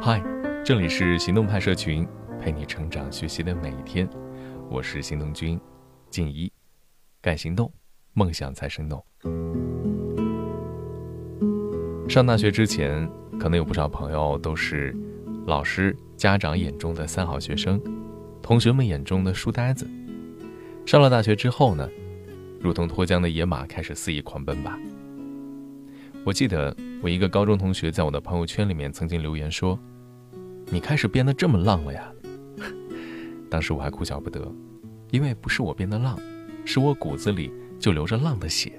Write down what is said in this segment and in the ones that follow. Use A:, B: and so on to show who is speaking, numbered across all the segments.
A: 嗨，这里是行动派社群，陪你成长学习的每一天。我是行动君静怡，敢行动，梦想才生动。上大学之前，可能有不少朋友都是老师、家长眼中的三好学生，同学们眼中的书呆子。上了大学之后呢，如同脱缰的野马，开始肆意狂奔吧。我记得我一个高中同学在我的朋友圈里面曾经留言说：“你开始变得这么浪了呀！”当时我还哭笑不得，因为不是我变得浪，是我骨子里就流着浪的血。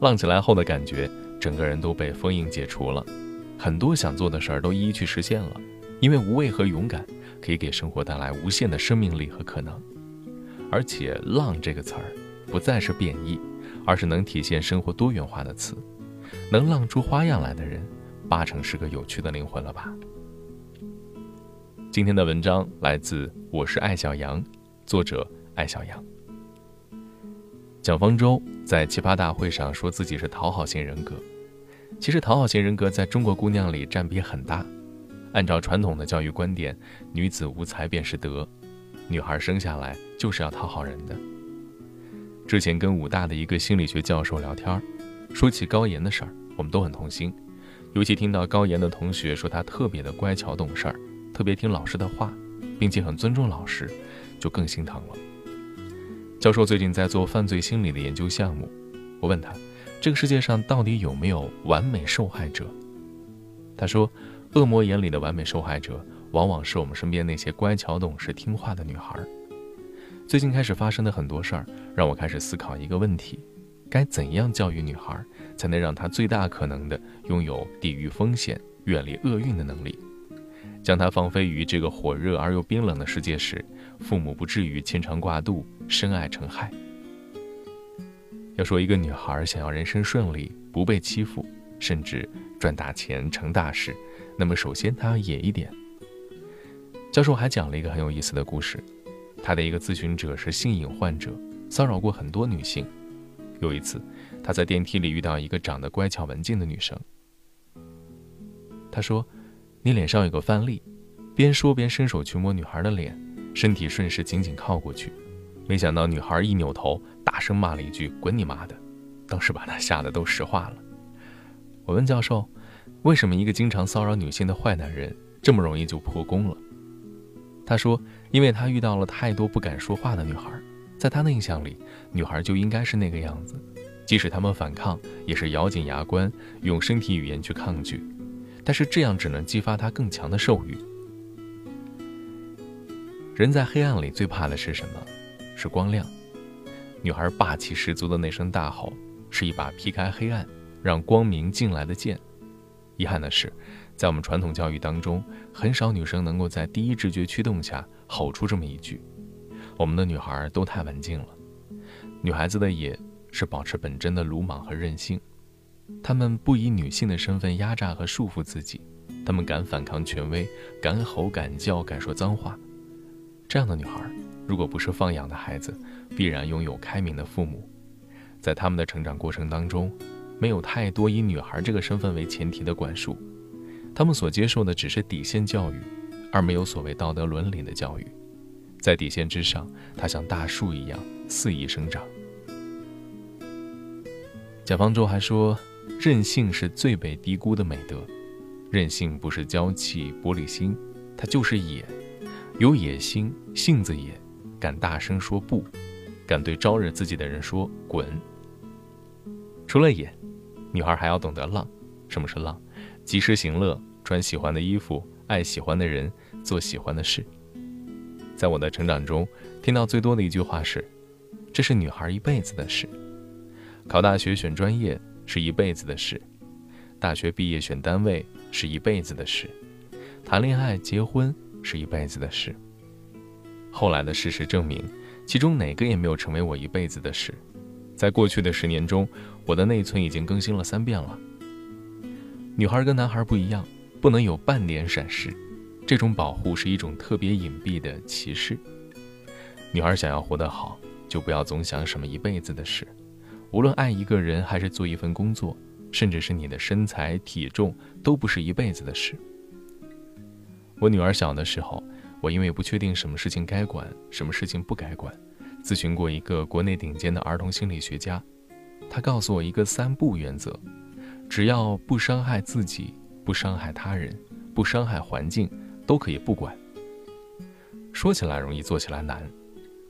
A: 浪起来后的感觉，整个人都被封印解除了，很多想做的事儿都一一去实现了。因为无畏和勇敢可以给生活带来无限的生命力和可能，而且“浪”这个词儿不再是贬义，而是能体现生活多元化的词。能浪出花样来的人，八成是个有趣的灵魂了吧？今天的文章来自我是艾小羊，作者艾小羊。蒋方舟在奇葩大会上说自己是讨好型人格，其实讨好型人格在中国姑娘里占比很大。按照传统的教育观点，女子无才便是德，女孩生下来就是要讨好人的。之前跟武大的一个心理学教授聊天说起高岩的事儿，我们都很痛心，尤其听到高岩的同学说他特别的乖巧懂事儿，特别听老师的话，并且很尊重老师，就更心疼了。教授最近在做犯罪心理的研究项目，我问他，这个世界上到底有没有完美受害者？他说，恶魔眼里的完美受害者，往往是我们身边那些乖巧懂事听话的女孩。最近开始发生的很多事儿，让我开始思考一个问题。该怎样教育女孩，才能让她最大可能的拥有抵御风险、远离厄运的能力？将她放飞于这个火热而又冰冷的世界时，父母不至于牵肠挂肚、深爱成害。要说一个女孩想要人生顺利、不被欺负，甚至赚大钱、成大事，那么首先她要野一点。教授还讲了一个很有意思的故事，他的一个咨询者是性瘾患者，骚扰过很多女性。有一次，他在电梯里遇到一个长得乖巧文静的女生。他说：“你脸上有个饭粒。”边说边伸手去摸女孩的脸，身体顺势紧紧靠过去。没想到女孩一扭头，大声骂了一句：“滚你妈的！”当时把他吓得都石化了。我问教授：“为什么一个经常骚扰女性的坏男人这么容易就破功了？”他说：“因为他遇到了太多不敢说话的女孩。”在他的印象里，女孩就应该是那个样子，即使他们反抗，也是咬紧牙关，用身体语言去抗拒。但是这样只能激发他更强的兽欲。人在黑暗里最怕的是什么？是光亮。女孩霸气十足的那声大吼，是一把劈开黑暗、让光明进来的剑。遗憾的是，在我们传统教育当中，很少女生能够在第一直觉驱动下吼出这么一句。我们的女孩都太文静了，女孩子的野是保持本真的鲁莽和任性，她们不以女性的身份压榨和束缚自己，她们敢反抗权威，敢吼敢叫敢说脏话。这样的女孩，如果不是放养的孩子，必然拥有开明的父母，在他们的成长过程当中，没有太多以女孩这个身份为前提的管束，他们所接受的只是底线教育，而没有所谓道德伦理的教育。在底线之上，它像大树一样肆意生长。蒋方舟还说，任性是最被低估的美德。任性不是娇气、玻璃心，它就是野，有野心，性子野，敢大声说不，敢对招惹自己的人说滚。除了野，女孩还要懂得浪。什么是浪？及时行乐，穿喜欢的衣服，爱喜欢的人，做喜欢的事。在我的成长中，听到最多的一句话是：“这是女孩一辈子的事。”考大学选专业是一辈子的事，大学毕业选单位是一辈子的事，谈恋爱结婚是一辈子的事。后来的事实证明，其中哪个也没有成为我一辈子的事。在过去的十年中，我的内存已经更新了三遍了。女孩跟男孩不一样，不能有半点闪失。这种保护是一种特别隐蔽的歧视。女孩想要活得好，就不要总想什么一辈子的事。无论爱一个人，还是做一份工作，甚至是你的身材体重，都不是一辈子的事。我女儿小的时候，我因为不确定什么事情该管，什么事情不该管，咨询过一个国内顶尖的儿童心理学家，他告诉我一个三不原则：只要不伤害自己，不伤害他人，不伤害环境，都可以不管。说起来容易，做起来难。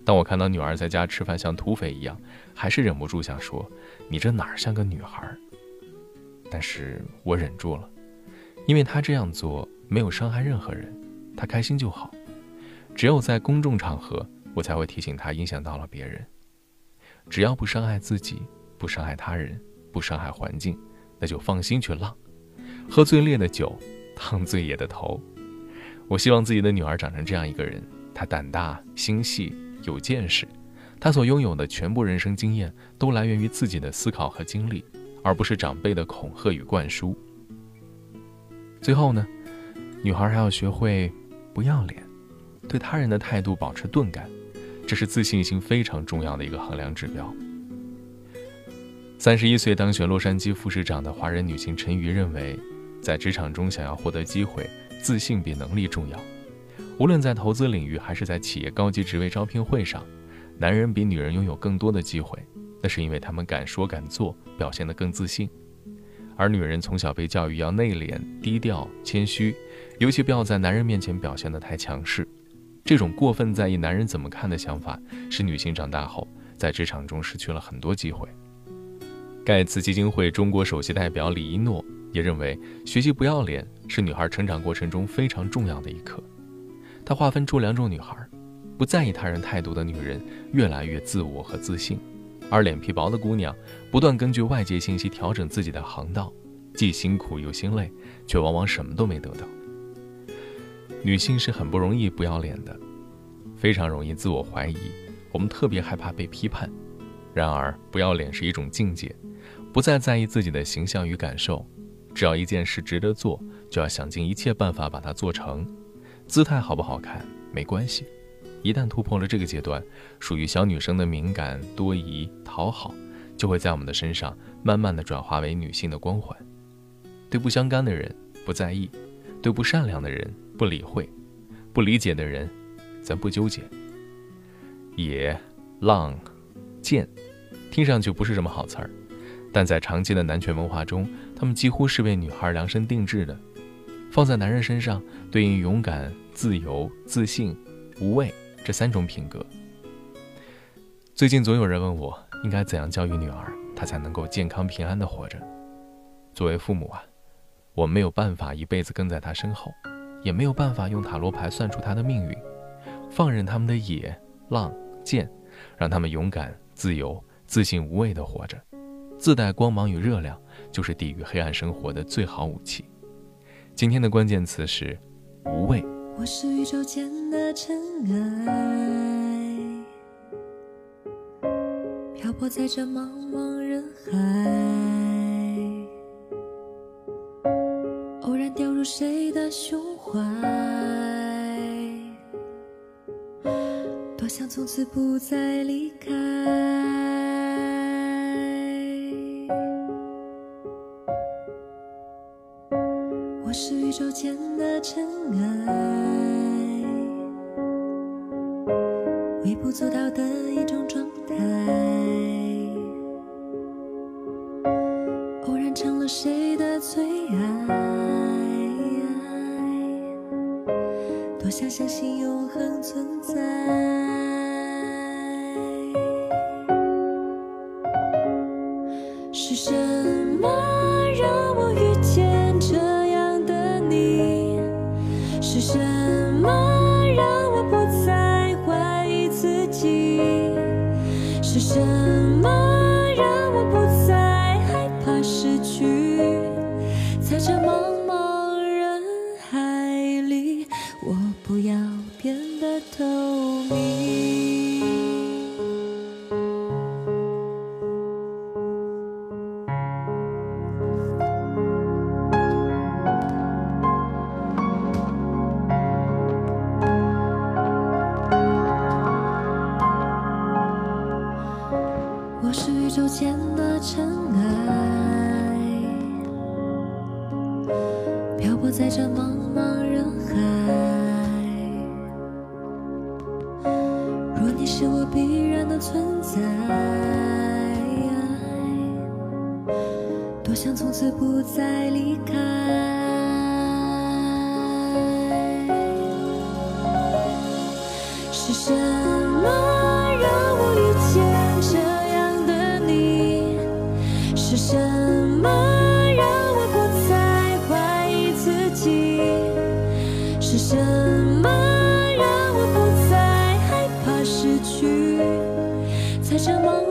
A: 当我看到女儿在家吃饭像土匪一样，还是忍不住想说：“你这哪儿像个女孩？”但是我忍住了，因为她这样做没有伤害任何人，她开心就好。只有在公众场合，我才会提醒她影响到了别人。只要不伤害自己，不伤害他人，不伤害环境，那就放心去浪，喝最烈的酒，烫最野的头。我希望自己的女儿长成这样一个人，她胆大心细。有见识，他所拥有的全部人生经验都来源于自己的思考和经历，而不是长辈的恐吓与灌输。最后呢，女孩还要学会不要脸，对他人的态度保持钝感，这是自信心非常重要的一个衡量指标。三十一岁当选洛杉矶副市长的华人女性陈瑜认为，在职场中想要获得机会，自信比能力重要。无论在投资领域还是在企业高级职位招聘会上，男人比女人拥有更多的机会，那是因为他们敢说敢做，表现得更自信。而女人从小被教育要内敛、低调、谦虚，尤其不要在男人面前表现得太强势。这种过分在意男人怎么看的想法，使女性长大后在职场中失去了很多机会。盖茨基金会中国首席代表李一诺也认为，学习不要脸是女孩成长过程中非常重要的一课。他划分出两种女孩：不在意他人态度的女人，越来越自我和自信；而脸皮薄的姑娘，不断根据外界信息调整自己的航道，既辛苦又心累，却往往什么都没得到。女性是很不容易不要脸的，非常容易自我怀疑，我们特别害怕被批判。然而，不要脸是一种境界，不再在意自己的形象与感受，只要一件事值得做，就要想尽一切办法把它做成。姿态好不好看没关系，一旦突破了这个阶段，属于小女生的敏感、多疑、讨好，就会在我们的身上慢慢的转化为女性的光环。对不相干的人不在意，对不善良的人不理会，不理解的人，咱不纠结。野、浪、贱，听上去不是什么好词儿，但在常见的男权文化中，他们几乎是为女孩量身定制的。放在男人身上，对应勇敢、自由、自信、无畏这三种品格。最近总有人问我，应该怎样教育女儿，她才能够健康平安的活着？作为父母啊，我没有办法一辈子跟在她身后，也没有办法用塔罗牌算出她的命运。放任他们的野、浪、贱，让他们勇敢、自由、自信、无畏的活着，自带光芒与热量，就是抵御黑暗生活的最好武器。今天的关键词是无畏。
B: 我是宇宙间的尘埃，漂泊在这茫茫人海，偶然掉入谁的胸怀，多想从此不再离开。我是宇宙间的尘埃，微不足道的一种状态，偶然成了谁的最爱，多想相信永恒存在，怎么让我不在这茫茫人海。若你是我必然的存在，多想从此不再离开。是什么让我不再害怕失去？在这茫